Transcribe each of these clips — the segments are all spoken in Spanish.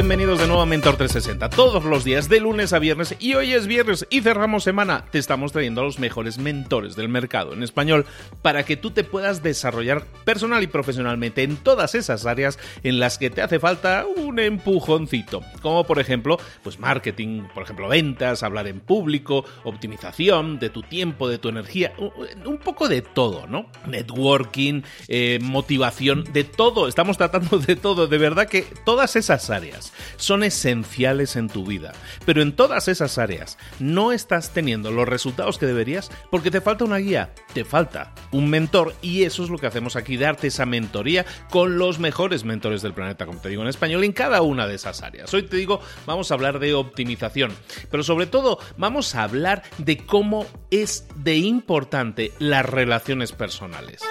Bienvenidos de nuevo a Mentor 360, todos los días de lunes a viernes y hoy es viernes y cerramos semana. Te estamos trayendo a los mejores mentores del mercado en español para que tú te puedas desarrollar personal y profesionalmente en todas esas áreas en las que te hace falta un empujoncito, como por ejemplo, pues marketing, por ejemplo, ventas, hablar en público, optimización de tu tiempo, de tu energía, un poco de todo, ¿no? Networking, eh, motivación, de todo, estamos tratando de todo, de verdad que todas esas áreas son esenciales en tu vida, pero en todas esas áreas no estás teniendo los resultados que deberías porque te falta una guía, te falta un mentor y eso es lo que hacemos aquí, darte esa mentoría con los mejores mentores del planeta, como te digo en español, en cada una de esas áreas. Hoy te digo, vamos a hablar de optimización, pero sobre todo vamos a hablar de cómo es de importante las relaciones personales.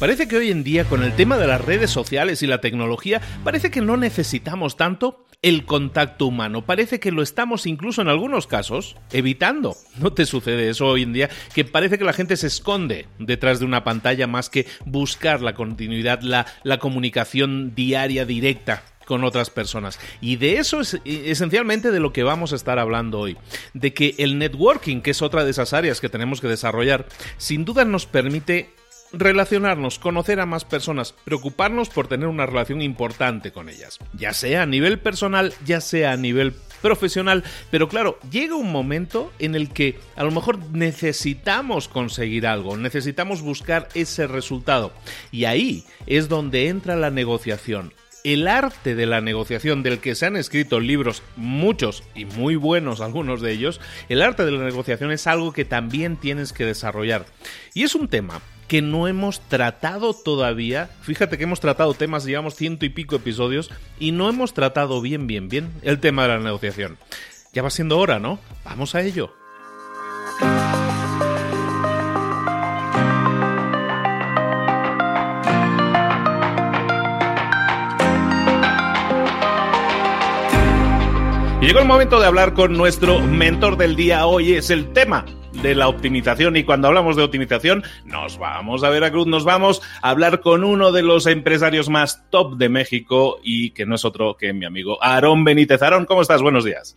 Parece que hoy en día con el tema de las redes sociales y la tecnología, parece que no necesitamos tanto el contacto humano. Parece que lo estamos incluso en algunos casos evitando. ¿No te sucede eso hoy en día? Que parece que la gente se esconde detrás de una pantalla más que buscar la continuidad, la, la comunicación diaria, directa con otras personas. Y de eso es esencialmente de lo que vamos a estar hablando hoy. De que el networking, que es otra de esas áreas que tenemos que desarrollar, sin duda nos permite relacionarnos, conocer a más personas, preocuparnos por tener una relación importante con ellas, ya sea a nivel personal, ya sea a nivel profesional, pero claro, llega un momento en el que a lo mejor necesitamos conseguir algo, necesitamos buscar ese resultado y ahí es donde entra la negociación. El arte de la negociación del que se han escrito libros, muchos y muy buenos algunos de ellos, el arte de la negociación es algo que también tienes que desarrollar. Y es un tema que no hemos tratado todavía. Fíjate que hemos tratado temas, llevamos ciento y pico episodios y no hemos tratado bien, bien, bien el tema de la negociación. Ya va siendo hora, ¿no? Vamos a ello. llegó el momento de hablar con nuestro mentor del día. Hoy es el tema de la optimización y cuando hablamos de optimización nos vamos a Veracruz, nos vamos a hablar con uno de los empresarios más top de México y que no es otro que mi amigo Aarón Benítez. Aarón, ¿cómo estás? Buenos días.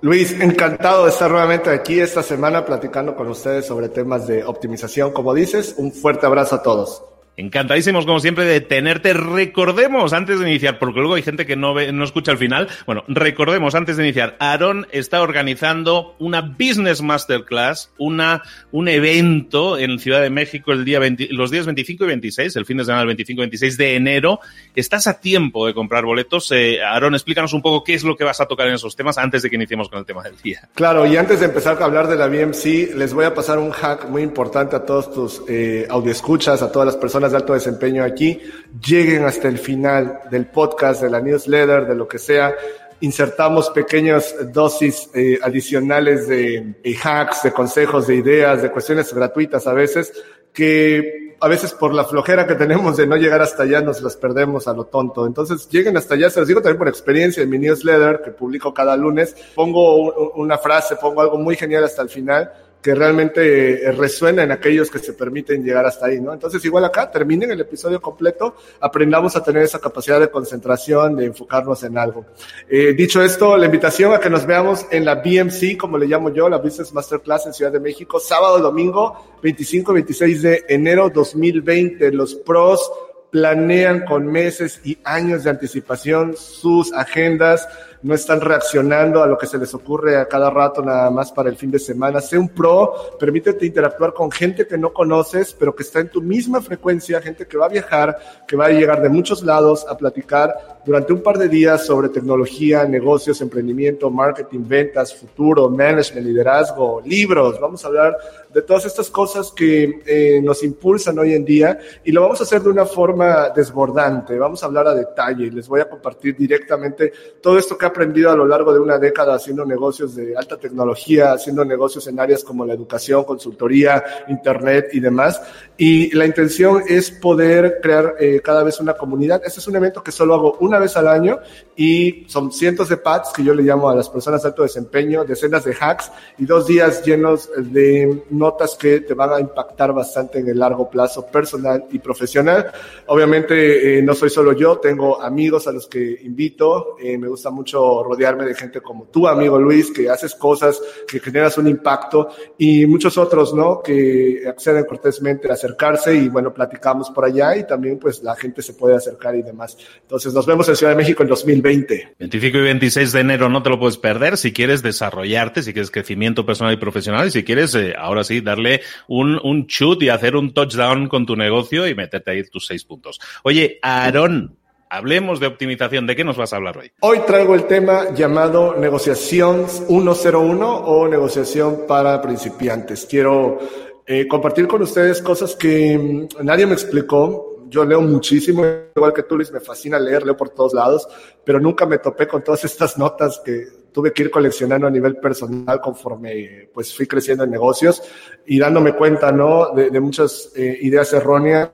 Luis, encantado de estar nuevamente aquí esta semana platicando con ustedes sobre temas de optimización. Como dices, un fuerte abrazo a todos. Encantadísimos, como siempre, de tenerte. Recordemos, antes de iniciar, porque luego hay gente que no, ve, no escucha el final. Bueno, recordemos, antes de iniciar, Aaron está organizando una Business Masterclass, una, un evento en Ciudad de México el día 20, los días 25 y 26, el fin de semana del 25 y 26 de enero. Estás a tiempo de comprar boletos. Eh, Aaron, explícanos un poco qué es lo que vas a tocar en esos temas antes de que iniciemos con el tema del día. Claro, y antes de empezar a hablar de la BMC, les voy a pasar un hack muy importante a todos tus eh, a todas las personas de alto desempeño aquí, lleguen hasta el final del podcast, de la newsletter, de lo que sea. Insertamos pequeñas dosis eh, adicionales de, hacks, de consejos, de ideas, de cuestiones gratuitas a veces, que a veces por la flojera que tenemos de no llegar hasta allá nos las perdemos a lo tonto. Entonces lleguen hasta allá, se los digo también por experiencia en mi newsletter que publico cada lunes, pongo una frase, pongo algo muy genial hasta el final que realmente eh, resuena en aquellos que se permiten llegar hasta ahí, ¿no? Entonces, igual acá, terminen el episodio completo, aprendamos a tener esa capacidad de concentración, de enfocarnos en algo. Eh, dicho esto, la invitación a que nos veamos en la BMC, como le llamo yo, la Business Masterclass en Ciudad de México, sábado, domingo, 25 y 26 de enero 2020. Los pros planean con meses y años de anticipación sus agendas, no están reaccionando a lo que se les ocurre a cada rato nada más para el fin de semana. Sé un pro, permítete interactuar con gente que no conoces, pero que está en tu misma frecuencia, gente que va a viajar, que va a llegar de muchos lados a platicar durante un par de días sobre tecnología, negocios, emprendimiento, marketing, ventas, futuro, management, liderazgo, libros. Vamos a hablar de todas estas cosas que eh, nos impulsan hoy en día y lo vamos a hacer de una forma desbordante. Vamos a hablar a detalle y les voy a compartir directamente todo esto que ha aprendido a lo largo de una década haciendo negocios de alta tecnología, haciendo negocios en áreas como la educación, consultoría, internet y demás. Y la intención es poder crear eh, cada vez una comunidad. Este es un evento que solo hago una vez al año y son cientos de pads que yo le llamo a las personas de alto desempeño, decenas de hacks y dos días llenos de notas que te van a impactar bastante en el largo plazo personal y profesional. Obviamente eh, no soy solo yo, tengo amigos a los que invito. Eh, me gusta mucho rodearme de gente como tú, amigo Luis, que haces cosas, que generas un impacto y muchos otros, ¿no? Que acceden cortésmente a acercarse y bueno, platicamos por allá y también pues la gente se puede acercar y demás. Entonces nos vemos en Ciudad de México en 2020. 25 y 26 de enero no te lo puedes perder si quieres desarrollarte, si quieres crecimiento personal y profesional y si quieres eh, ahora sí darle un, un shoot y hacer un touchdown con tu negocio y meterte ahí tus seis puntos. Oye, Aarón, Hablemos de optimización. ¿De qué nos vas a hablar hoy? Hoy traigo el tema llamado negociación 101 o negociación para principiantes. Quiero eh, compartir con ustedes cosas que mm, nadie me explicó. Yo leo muchísimo, igual que tú, Luis, me fascina leer, leo por todos lados, pero nunca me topé con todas estas notas que tuve que ir coleccionando a nivel personal conforme pues fui creciendo en negocios y dándome cuenta, ¿no? De, muchas eh, ideas erróneas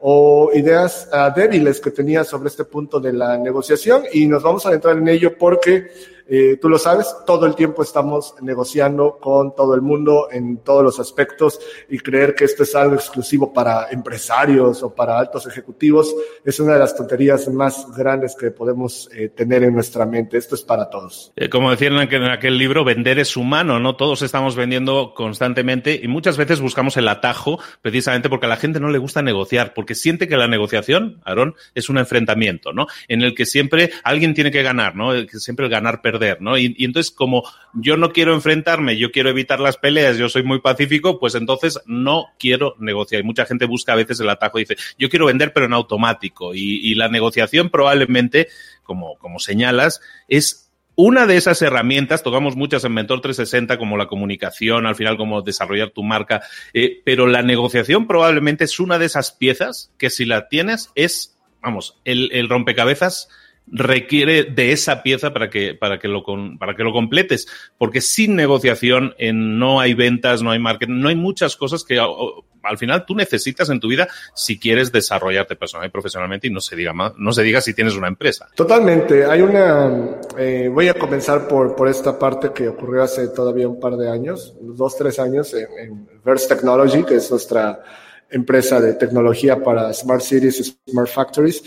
o ideas uh, débiles que tenía sobre este punto de la negociación y nos vamos a entrar en ello porque eh, tú lo sabes, todo el tiempo estamos negociando con todo el mundo en todos los aspectos y creer que esto es algo exclusivo para empresarios o para altos ejecutivos es una de las tonterías más grandes que podemos eh, tener en nuestra mente. Esto es para todos. Eh, como decían en aquel, libro, vender es humano, ¿no? Todos estamos vendiendo constantemente y muchas veces buscamos el atajo precisamente porque a la gente no le gusta negociar, porque siente que la negociación, Aarón, es un enfrentamiento, ¿no? En el que siempre alguien tiene que ganar, ¿no? Que siempre el ganar ¿no? Y, entonces, como yo no quiero enfrentarme, yo quiero evitar las peleas, yo soy muy pacífico, pues entonces no quiero negociar. Y mucha gente busca a veces el atajo y dice, yo quiero vender, pero en automático. Y, la negociación probablemente, como, como señalas, es una de esas herramientas, tocamos muchas en Mentor 360, como la comunicación, al final como desarrollar tu marca, eh, pero la negociación probablemente es una de esas piezas que si la tienes es, vamos, el, el rompecabezas requiere de esa pieza para que, para que, lo, para que lo completes. Porque sin negociación no hay ventas, no hay marketing, no hay muchas cosas que al final tú necesitas en tu vida si quieres desarrollarte personal y profesionalmente y no se diga más, no se diga si tienes una empresa. Totalmente. Hay una, eh, voy a comenzar por, por esta parte que ocurrió hace todavía un par de años, dos, tres años en, en Verse Technology, que es nuestra empresa de tecnología para Smart Cities y Smart Factories.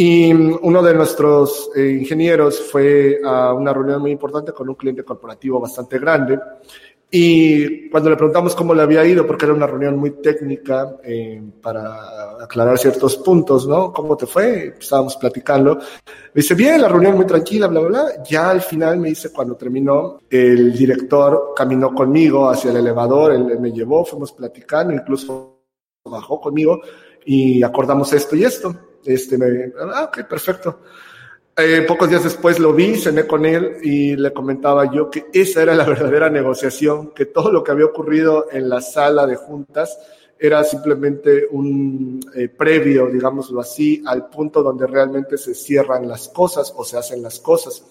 Y uno de nuestros eh, ingenieros fue a una reunión muy importante con un cliente corporativo bastante grande. Y cuando le preguntamos cómo le había ido, porque era una reunión muy técnica eh, para aclarar ciertos puntos, ¿no? ¿Cómo te fue? Estábamos platicando. Me dice, bien, la reunión muy tranquila, bla, bla, bla. Ya al final me dice, cuando terminó, el director caminó conmigo hacia el elevador, él me llevó, fuimos platicando, incluso bajó conmigo y acordamos esto y esto. Este, me, ah, ok, perfecto. Eh, pocos días después lo vi, cené con él y le comentaba yo que esa era la verdadera negociación, que todo lo que había ocurrido en la sala de juntas era simplemente un eh, previo, digámoslo así, al punto donde realmente se cierran las cosas o se hacen las cosas.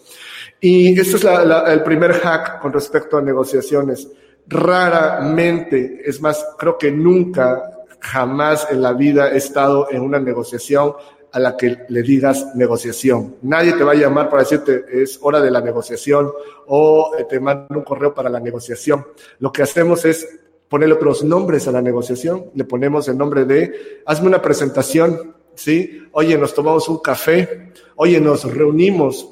Y este es el primer hack con respecto a negociaciones. Raramente, es más, creo que nunca jamás en la vida he estado en una negociación a la que le digas negociación. Nadie te va a llamar para decirte es hora de la negociación o eh, te manda un correo para la negociación. Lo que hacemos es ponerle otros nombres a la negociación. Le ponemos el nombre de hazme una presentación, ¿sí? Oye, nos tomamos un café, oye, nos reunimos,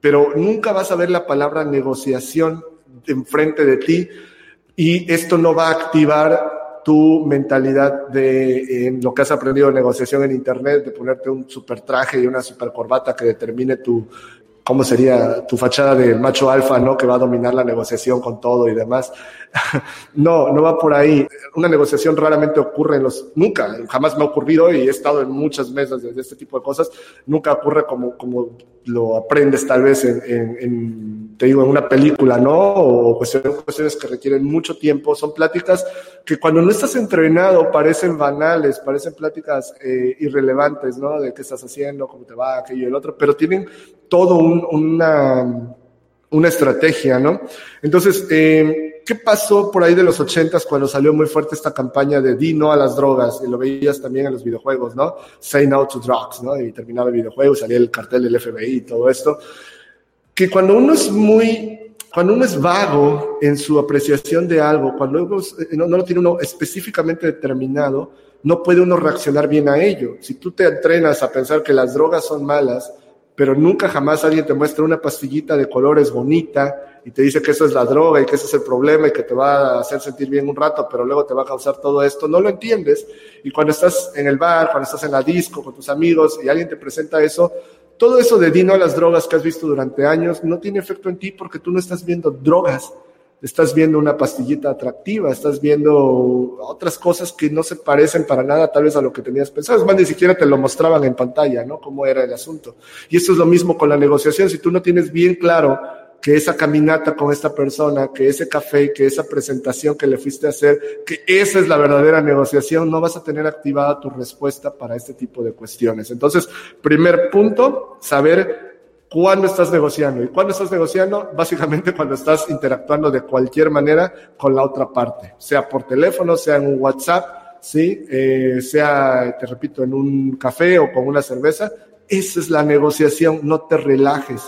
pero nunca vas a ver la palabra negociación enfrente de ti y esto no va a activar tu mentalidad de en lo que has aprendido de negociación en Internet, de ponerte un super traje y una super corbata que determine tu, cómo sería tu fachada de macho alfa, ¿no? Que va a dominar la negociación con todo y demás. no, no va por ahí. Una negociación raramente ocurre en los, nunca, jamás me ha ocurrido y he estado en muchas mesas de, este tipo de cosas. Nunca ocurre como, como lo aprendes tal vez en, en, te digo, en una película, ¿no? O cuestiones, cuestiones que requieren mucho tiempo. Son pláticas que cuando no estás entrenado parecen banales, parecen pláticas eh, irrelevantes, ¿no? De qué estás haciendo, cómo te va, aquello y el otro, pero tienen todo un, una, una estrategia, ¿no? Entonces, eh, ¿qué pasó por ahí de los ochentas cuando salió muy fuerte esta campaña de di no a las drogas? Y lo veías también en los videojuegos, ¿no? Say no to drugs, ¿no? Y terminaba el videojuego, salía el cartel del FBI y todo esto. Que cuando uno es muy, cuando uno es vago en su apreciación de algo, cuando uno eh, no, no lo tiene uno específicamente determinado, no puede uno reaccionar bien a ello. Si tú te entrenas a pensar que las drogas son malas, pero nunca jamás alguien te muestra una pastillita de colores bonita y te dice que eso es la droga y que ese es el problema y que te va a hacer sentir bien un rato, pero luego te va a causar todo esto, no lo entiendes. Y cuando estás en el bar, cuando estás en la disco con tus amigos y alguien te presenta eso, todo eso de dino a las drogas que has visto durante años no tiene efecto en ti porque tú no estás viendo drogas, estás viendo una pastillita atractiva, estás viendo otras cosas que no se parecen para nada tal vez a lo que tenías pensado. Es más, ni siquiera te lo mostraban en pantalla, ¿no? Cómo era el asunto. Y esto es lo mismo con la negociación. Si tú no tienes bien claro que esa caminata con esta persona, que ese café, que esa presentación que le fuiste a hacer, que esa es la verdadera negociación, no vas a tener activada tu respuesta para este tipo de cuestiones. Entonces, primer punto, saber cuándo estás negociando. ¿Y cuándo estás negociando? Básicamente cuando estás interactuando de cualquier manera con la otra parte, sea por teléfono, sea en un WhatsApp, ¿sí? Eh, sea, te repito, en un café o con una cerveza. Esa es la negociación, no te relajes.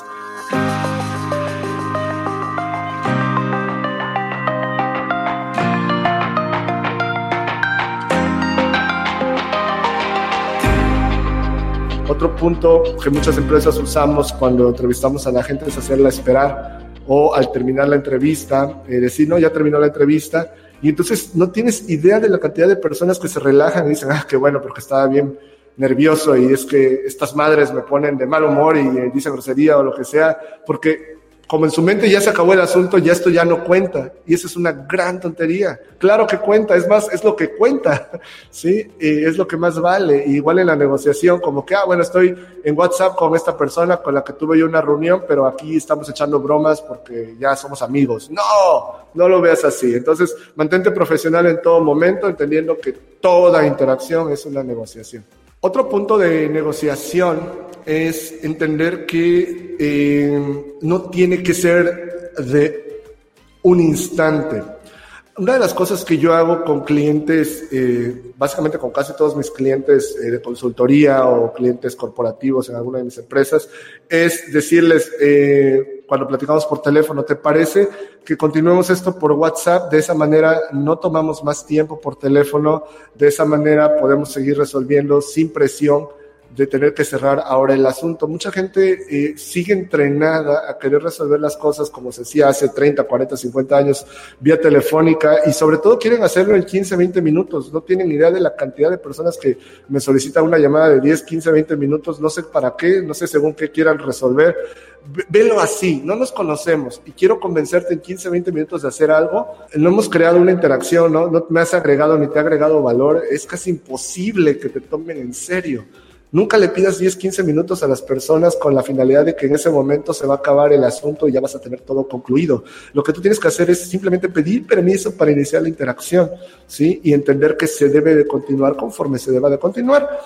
Otro punto que muchas empresas usamos cuando entrevistamos a la gente es hacerla esperar o al terminar la entrevista, eh, decir, no, ya terminó la entrevista. Y entonces no tienes idea de la cantidad de personas que se relajan y dicen, ah, qué bueno, porque estaba bien nervioso y es que estas madres me ponen de mal humor y eh, dicen grosería o lo que sea, porque como en su mente ya se acabó el asunto, ya esto ya no cuenta. Y eso es una gran tontería. Claro que cuenta, es más, es lo que cuenta, ¿sí? Y es lo que más vale. igual en la negociación, como que, ah, bueno, estoy en WhatsApp con esta persona con la que tuve yo una reunión, pero aquí estamos echando bromas porque ya somos amigos. No, no lo veas así. Entonces, mantente profesional en todo momento, entendiendo que toda interacción es una negociación. Otro punto de negociación es entender que eh, no tiene que ser de un instante. Una de las cosas que yo hago con clientes, eh, básicamente con casi todos mis clientes eh, de consultoría o clientes corporativos en alguna de mis empresas, es decirles, cuando platicamos por teléfono, ¿te parece que continuemos esto por WhatsApp? De esa manera no tomamos más tiempo por teléfono, de esa manera podemos seguir resolviendo sin presión de tener que cerrar ahora el asunto. Mucha gente eh, sigue entrenada a querer resolver las cosas como se hacía hace 30, 40, 50 años vía telefónica y sobre todo quieren hacerlo en 15, 20 minutos. No tienen idea de la cantidad de personas que me solicitan una llamada de 10, 15, 20 minutos. No sé para qué, no sé según qué quieran resolver. Velo así, no nos conocemos y quiero convencerte en 15, 20 minutos de hacer algo. No hemos creado una interacción, ¿no? no me has agregado ni te ha agregado valor. Es casi imposible que te tomen en serio. Nunca le pidas 10, 15 minutos a las personas con la finalidad de que en ese momento se va a acabar el asunto y ya vas a tener todo concluido. Lo que tú tienes que hacer es simplemente pedir permiso para iniciar la interacción, ¿sí? Y entender que se debe de continuar conforme se deba de continuar.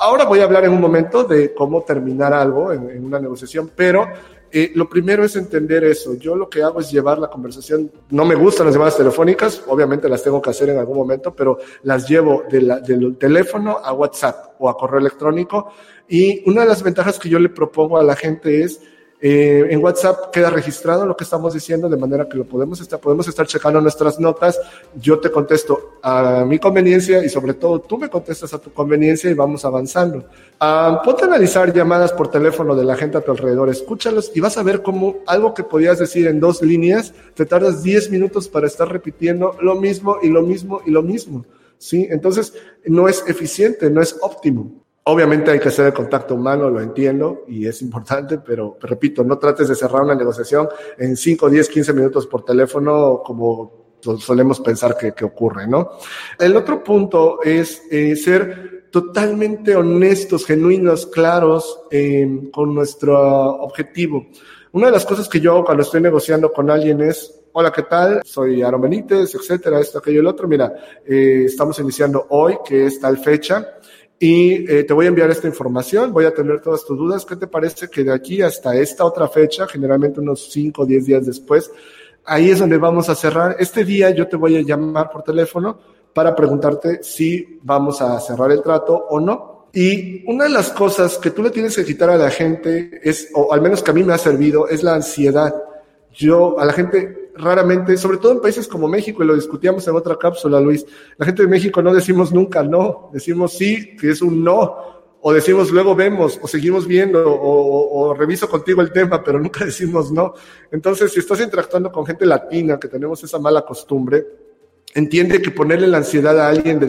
Ahora voy a hablar en un momento de cómo terminar algo en, en una negociación, pero eh, lo primero es entender eso. Yo lo que hago es llevar la conversación. No me gustan las llamadas telefónicas, obviamente las tengo que hacer en algún momento, pero las llevo de del teléfono a WhatsApp o a correo electrónico. Y una de las ventajas que yo le propongo a la gente es eh, en WhatsApp queda registrado lo que estamos diciendo de manera que lo podemos estar, podemos estar checando nuestras notas. Yo te contesto a mi conveniencia y sobre todo tú me contestas a tu conveniencia y vamos avanzando. Ah, ponte a analizar llamadas por teléfono de la gente a tu alrededor, escúchalos y vas a ver cómo algo que podías decir en dos líneas, te tardas 10 minutos para estar repitiendo lo mismo y lo mismo y lo mismo. ¿Sí? Entonces, no es eficiente, no es óptimo. Obviamente hay que hacer el contacto humano, lo entiendo y es importante, pero, repito, no trates de cerrar una negociación en 5, 10, 15 minutos por teléfono como solemos pensar que, ocurre, ¿no? El otro punto es eh, ser totalmente honestos, genuinos, claros eh, con nuestro objetivo. Una de las cosas que yo cuando estoy negociando con alguien es, hola, ¿qué tal? Soy Aaron Benítez, etcétera, esto, aquello, el otro. Mira, eh, estamos iniciando hoy, que es tal fecha y eh, te voy a enviar esta información, voy a tener todas tus dudas. ¿Qué te parece que de aquí hasta esta otra fecha, generalmente unos 5 o 10 días después, ahí es donde vamos a cerrar? Este día yo te voy a llamar por teléfono para preguntarte si vamos a cerrar el trato o no. Y una de las cosas que tú le tienes que quitar a la gente es, o al menos que a mí me ha servido, es la ansiedad. Yo a la gente raramente, sobre todo en países como México, y lo discutíamos en otra cápsula, Luis, la gente de México no decimos nunca no, decimos sí, que es un no, o decimos luego vemos, o seguimos viendo, o, o, reviso contigo el tema, pero nunca decimos no. Entonces, si estás interactuando con gente latina, que tenemos esa mala costumbre, entiende que ponerle la ansiedad a alguien de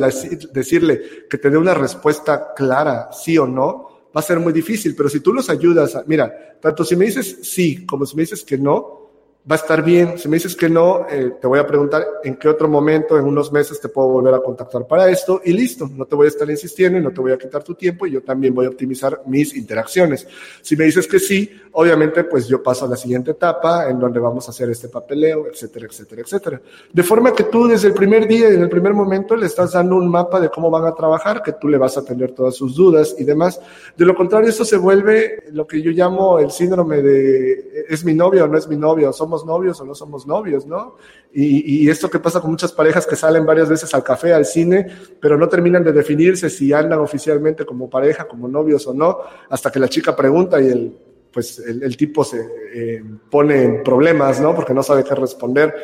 decirle que te dé una respuesta clara, sí o no, va a ser muy difícil, pero si tú los ayudas, a, mira, tanto si me dices sí como si me dices que no, va a estar bien. Si me dices que no, eh, te voy a preguntar en qué otro momento, en unos meses, te puedo volver a contactar para esto y listo. No te voy a estar insistiendo y no te voy a quitar tu tiempo y yo también voy a optimizar mis interacciones. Si me dices que sí, obviamente, pues yo paso a la siguiente etapa en donde vamos a hacer este papeleo, etcétera, etcétera, etcétera. De forma que tú desde el primer día y en el primer momento le estás dando un mapa de cómo van a trabajar, que tú le vas a atender todas sus dudas y demás. De lo contrario, esto se vuelve lo que yo llamo el síndrome de es mi novia o no es mi novia, o novios o no somos novios, ¿no? Y, esto que pasa con muchas parejas que salen varias veces al café, al cine, pero no terminan de definirse si andan oficialmente como pareja, como novios o no, hasta que la chica pregunta y el, pues el, tipo se eh, pone en problemas, ¿no? Porque no sabe qué responder.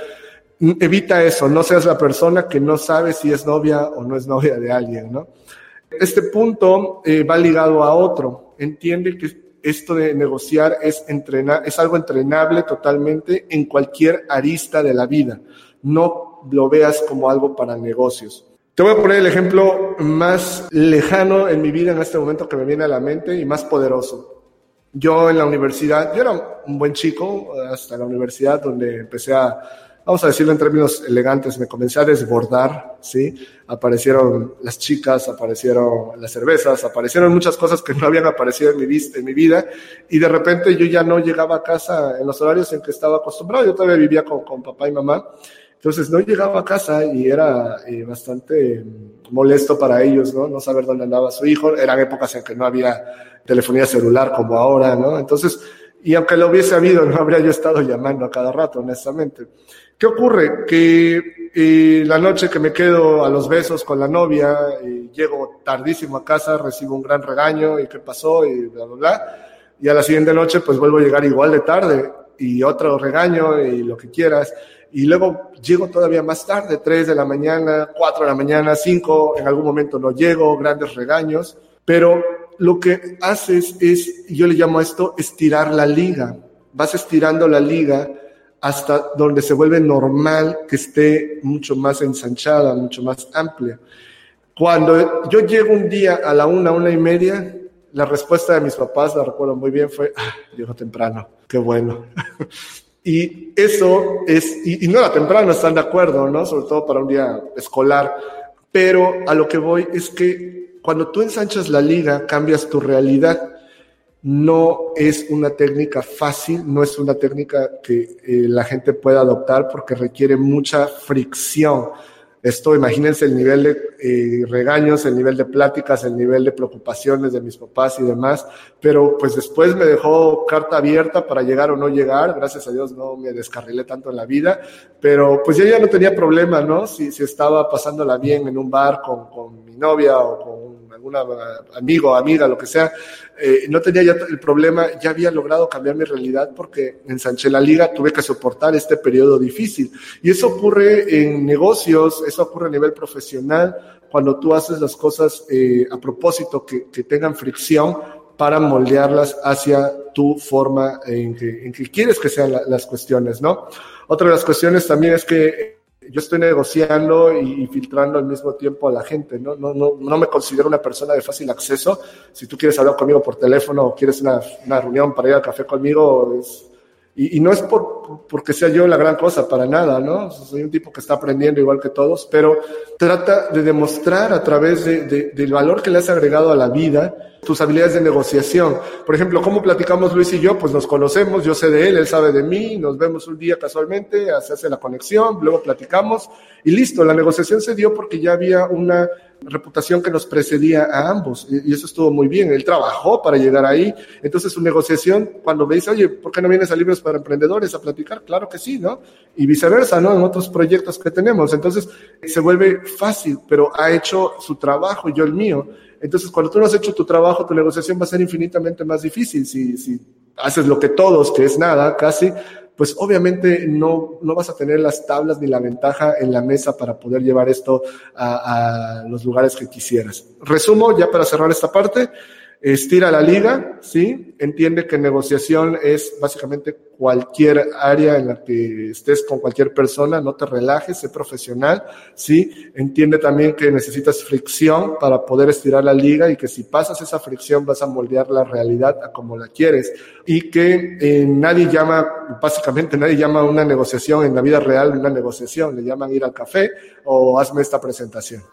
Evita eso, no seas la persona que no sabe si es novia o no es novia de alguien, ¿no? Este punto eh, va ligado a otro. Entiende que esto de negociar es, entrenar, es algo entrenable totalmente en cualquier arista de la vida. No lo veas como algo para negocios. Te voy a poner el ejemplo más lejano en mi vida en este momento que me viene a la mente y más poderoso. Yo en la universidad, yo era un buen chico hasta la universidad donde empecé a vamos a decirlo en términos elegantes, me comencé a desbordar, ¿sí? Aparecieron las chicas, aparecieron las cervezas, aparecieron muchas cosas que no habían aparecido en mi, en mi vida y de repente yo ya no llegaba a casa en los horarios en que estaba acostumbrado, yo todavía vivía con, con papá y mamá, entonces no llegaba a casa y era eh, bastante molesto para ellos, ¿no? No saber dónde andaba su hijo, eran épocas en que no había telefonía celular como ahora, ¿no? Entonces, y aunque lo hubiese habido, no habría yo estado llamando a cada rato, honestamente. ¿Qué ocurre? Que eh, la noche que me quedo a los besos con la novia, y llego tardísimo a casa, recibo un gran regaño y qué pasó y bla, bla, bla. Y a la siguiente noche pues vuelvo a llegar igual de tarde y otro regaño y lo que quieras. Y luego llego todavía más tarde, 3 de la mañana, 4 de la mañana, 5, en algún momento no llego, grandes regaños. Pero lo que haces es, yo le llamo a esto, estirar la liga. Vas estirando la liga hasta donde se vuelve normal que esté mucho más ensanchada, mucho más amplia. Cuando yo llego un día a la una, una y media, la respuesta de mis papás, la recuerdo muy bien, fue, ah, llegó temprano, qué bueno. y eso es, y, y, no era temprano, están de acuerdo, ¿no? Sobre todo para un día escolar. Pero a lo que voy es que cuando tú ensanchas la liga, cambias tu realidad. No es una técnica fácil, no es una técnica que eh, la gente pueda adoptar porque requiere mucha fricción esto, imagínense el nivel de eh, regaños, el nivel de pláticas, el nivel de preocupaciones de mis papás y demás, pero pues después me dejó carta abierta para llegar o no llegar, gracias a Dios no me descarrilé tanto en la vida, pero pues yo ya no tenía problema, ¿no? Si, si estaba pasándola bien en un bar con, con mi novia o con algún amigo, amiga, lo que sea, eh, no tenía ya el problema, ya había logrado cambiar mi realidad porque ensanché la liga, tuve que soportar este periodo difícil. Y eso ocurre en negocios, eso ocurre a nivel profesional, cuando tú haces las cosas eh, a propósito que, que tengan fricción para moldearlas hacia tu forma en que, en que quieres que sean las cuestiones, ¿no? Otra de las cuestiones también es que yo estoy negociando y, filtrando al mismo tiempo a la gente, ¿no? No, no, no me considero una persona de fácil acceso. Si tú quieres hablar conmigo por teléfono o quieres una, una reunión para ir al café conmigo, es, y, y, no es por, porque sea yo la gran cosa, para nada, ¿no? Soy un tipo que está aprendiendo igual que todos, pero trata de demostrar a través de, de, del valor que le has agregado a la vida tus habilidades de negociación. Por ejemplo, ¿cómo platicamos Luis y yo? Pues nos conocemos, yo sé de él, él sabe de mí, nos vemos un día casualmente, se hace la conexión, luego platicamos y listo, la negociación se dio porque ya había una reputación que nos precedía a ambos y eso estuvo muy bien. Él trabajó para llegar ahí. Entonces su negociación, cuando me dice, oye, ¿por qué no vienes a Libros para Emprendedores a platicar? Claro que sí, ¿no? Y viceversa, ¿no? En otros proyectos que tenemos. Entonces se vuelve fácil, pero ha hecho su trabajo y yo el mío. Entonces, cuando tú no has hecho tu trabajo, tu negociación va a ser infinitamente más difícil. Si, si haces lo que todos, que es nada, casi, pues obviamente no, no vas a tener las tablas ni la ventaja en la mesa para poder llevar esto a, a los lugares que quisieras. Resumo, ya para cerrar esta parte, estira la liga, ¿sí? Entiende que negociación es básicamente cualquier área en la que estés con cualquier persona, no te relajes, sé profesional, ¿sí? Entiende también que necesitas fricción para poder estirar la liga y que si pasas esa fricción vas a moldear la realidad a como la quieres y que eh, nadie llama, básicamente nadie llama una negociación en la vida real una negociación, le llaman ir al café o hazme esta presentación.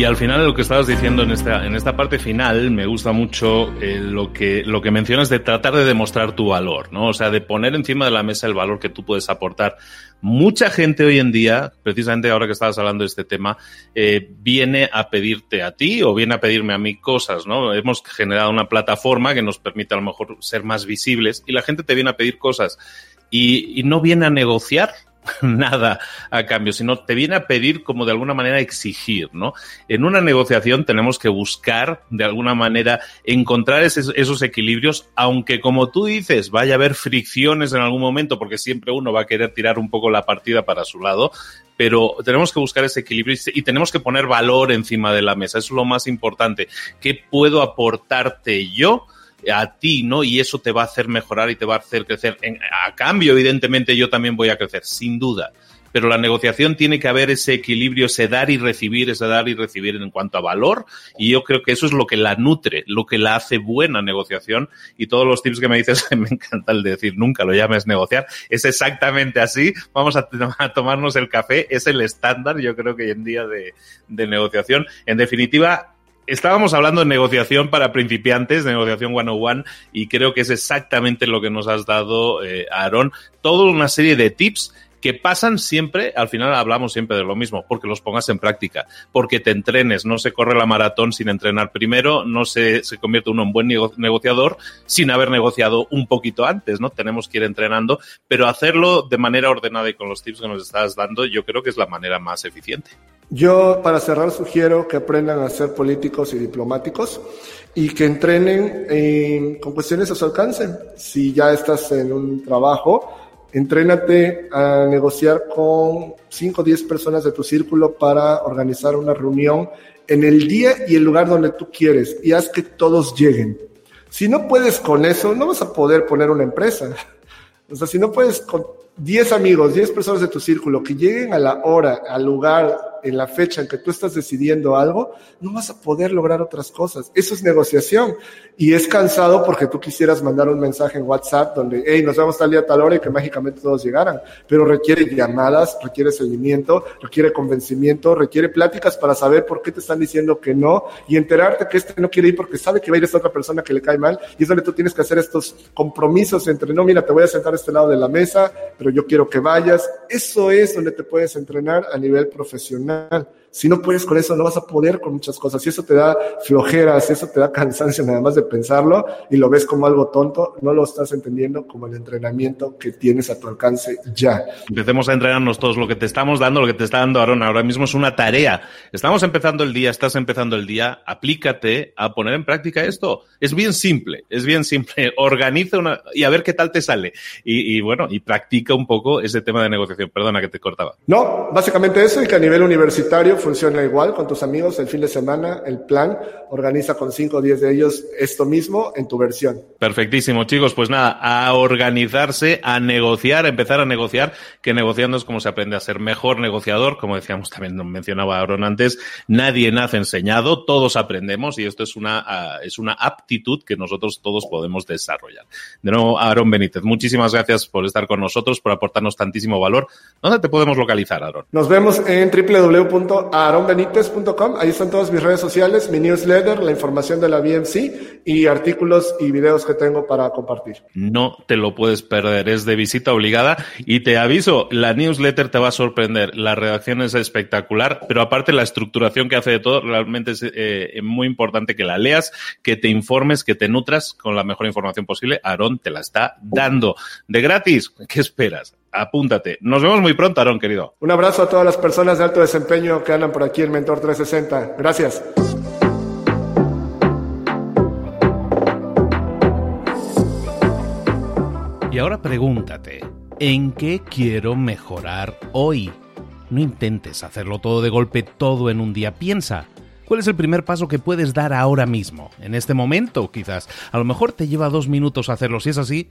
Y al final lo que estabas diciendo en esta, en esta parte final me gusta mucho eh, lo, que, lo que mencionas de tratar de demostrar tu valor, ¿no? O sea, de poner encima de la mesa el valor que tú puedes aportar. Mucha gente hoy en día, precisamente ahora que estabas hablando de este tema, eh, viene a pedirte a ti o viene a pedirme a mí cosas, ¿no? Hemos generado una plataforma que nos permite a lo mejor ser más visibles y la gente te viene a pedir cosas y, y no viene a negociar, nada a cambio, sino te viene a pedir como de alguna manera exigir, ¿no? En una negociación tenemos que buscar de alguna manera encontrar esos, esos, equilibrios, aunque como tú dices, vaya a haber fricciones en algún momento, porque siempre uno va a querer tirar un poco la partida para su lado, pero tenemos que buscar ese equilibrio y tenemos que poner valor encima de la mesa, es lo más importante. ¿Qué puedo aportarte yo? A ti, ¿no? Y eso te va a hacer mejorar y te va a hacer crecer. A cambio, evidentemente, yo también voy a crecer, sin duda. Pero la negociación tiene que haber ese equilibrio, ese dar y recibir, ese dar y recibir en cuanto a valor. Y yo creo que eso es lo que la nutre, lo que la hace buena negociación. Y todos los tips que me dices, me encanta el decir, nunca lo llames negociar. Es exactamente así. Vamos a, a tomarnos el café. Es el estándar, yo creo que hoy en día de, de negociación. En definitiva, estábamos hablando de negociación para principiantes, de negociación 101, y creo que es exactamente lo que nos has dado, eh, Aaron. Toda una serie de tips que pasan siempre, al final hablamos siempre de lo mismo, porque los pongas en práctica, porque te entrenes, no se corre la maratón sin entrenar primero, no se, se convierte uno en buen negociador sin haber negociado un poquito antes, ¿no? Tenemos que ir entrenando, pero hacerlo de manera ordenada y con los tips que nos estás dando, yo creo que es la manera más eficiente. Yo, para cerrar, sugiero que aprendan a ser políticos y diplomáticos y que entrenen con cuestiones a su alcance. Si ya estás en un trabajo, entrénate a negociar con 5 o 10 personas de tu círculo para organizar una reunión en el día y el lugar donde tú quieres y haz que todos lleguen. Si no puedes con eso, no vas a poder poner una empresa. O sea, si no puedes con 10 amigos, 10 personas de tu círculo que lleguen a la hora, al lugar, en la fecha en que tú estás decidiendo algo, no vas a poder lograr otras cosas. Eso es negociación. Y es cansado porque tú quisieras mandar un mensaje en WhatsApp donde, hey, nos vemos tal día, tal hora y que mágicamente todos llegaran. Pero requiere llamadas, requiere seguimiento, requiere convencimiento, requiere pláticas para saber por qué te están diciendo que no y enterarte que este no quiere ir porque sabe que va a ir esta otra persona que le cae mal. Y es donde tú tienes que hacer estos compromisos entre, no, mira, te voy a sentar a este lado de la mesa, pero yo quiero que vayas. Eso es donde te puedes entrenar a nivel profesional final si no puedes con eso, no vas a poder con muchas cosas. Si eso te da flojeras, si eso te da cansancio nada más de pensarlo y lo ves como algo tonto, no lo estás entendiendo como el entrenamiento que tienes a tu alcance ya. Empecemos a entrenarnos todos. Lo que te estamos dando, lo que te está dando Aaron ahora mismo es una tarea. Estamos empezando el día, estás empezando el día, aplícate a poner en práctica esto. Es bien simple, es bien simple. Organiza una y a ver qué tal te sale. Y, y bueno, y practica un poco ese tema de negociación. Perdona que te cortaba. No, básicamente eso y que a nivel universitario funciona igual con tus amigos el fin de semana, el plan, organiza con 5 o 10 de ellos esto mismo en tu versión. Perfectísimo, chicos. Pues nada, a organizarse, a negociar, a empezar a negociar, que negociando es como se aprende a ser mejor negociador, como decíamos también mencionaba Aaron antes, nadie nace enseñado, todos aprendemos y esto es una, uh, es una aptitud que nosotros todos podemos desarrollar. De nuevo, Aaron Benítez, muchísimas gracias por estar con nosotros, por aportarnos tantísimo valor. ¿Dónde te podemos localizar, Aaron? Nos vemos en www aaronbenitez.com. Ahí están todas mis redes sociales, mi newsletter, la información de la BMC y artículos y videos que tengo para compartir. No te lo puedes perder, es de visita obligada y te aviso, la newsletter te va a sorprender, la redacción es espectacular, pero aparte la estructuración que hace de todo, realmente es eh, muy importante que la leas, que te informes, que te nutras con la mejor información posible. Aaron te la está dando de gratis. ¿Qué esperas? Apúntate. Nos vemos muy pronto, Aaron, querido. Un abrazo a todas las personas de alto desempeño que andan por aquí en Mentor 360. Gracias. Y ahora pregúntate, ¿en qué quiero mejorar hoy? No intentes hacerlo todo de golpe, todo en un día. Piensa, ¿cuál es el primer paso que puedes dar ahora mismo? En este momento, quizás. A lo mejor te lleva dos minutos hacerlo. Si es así,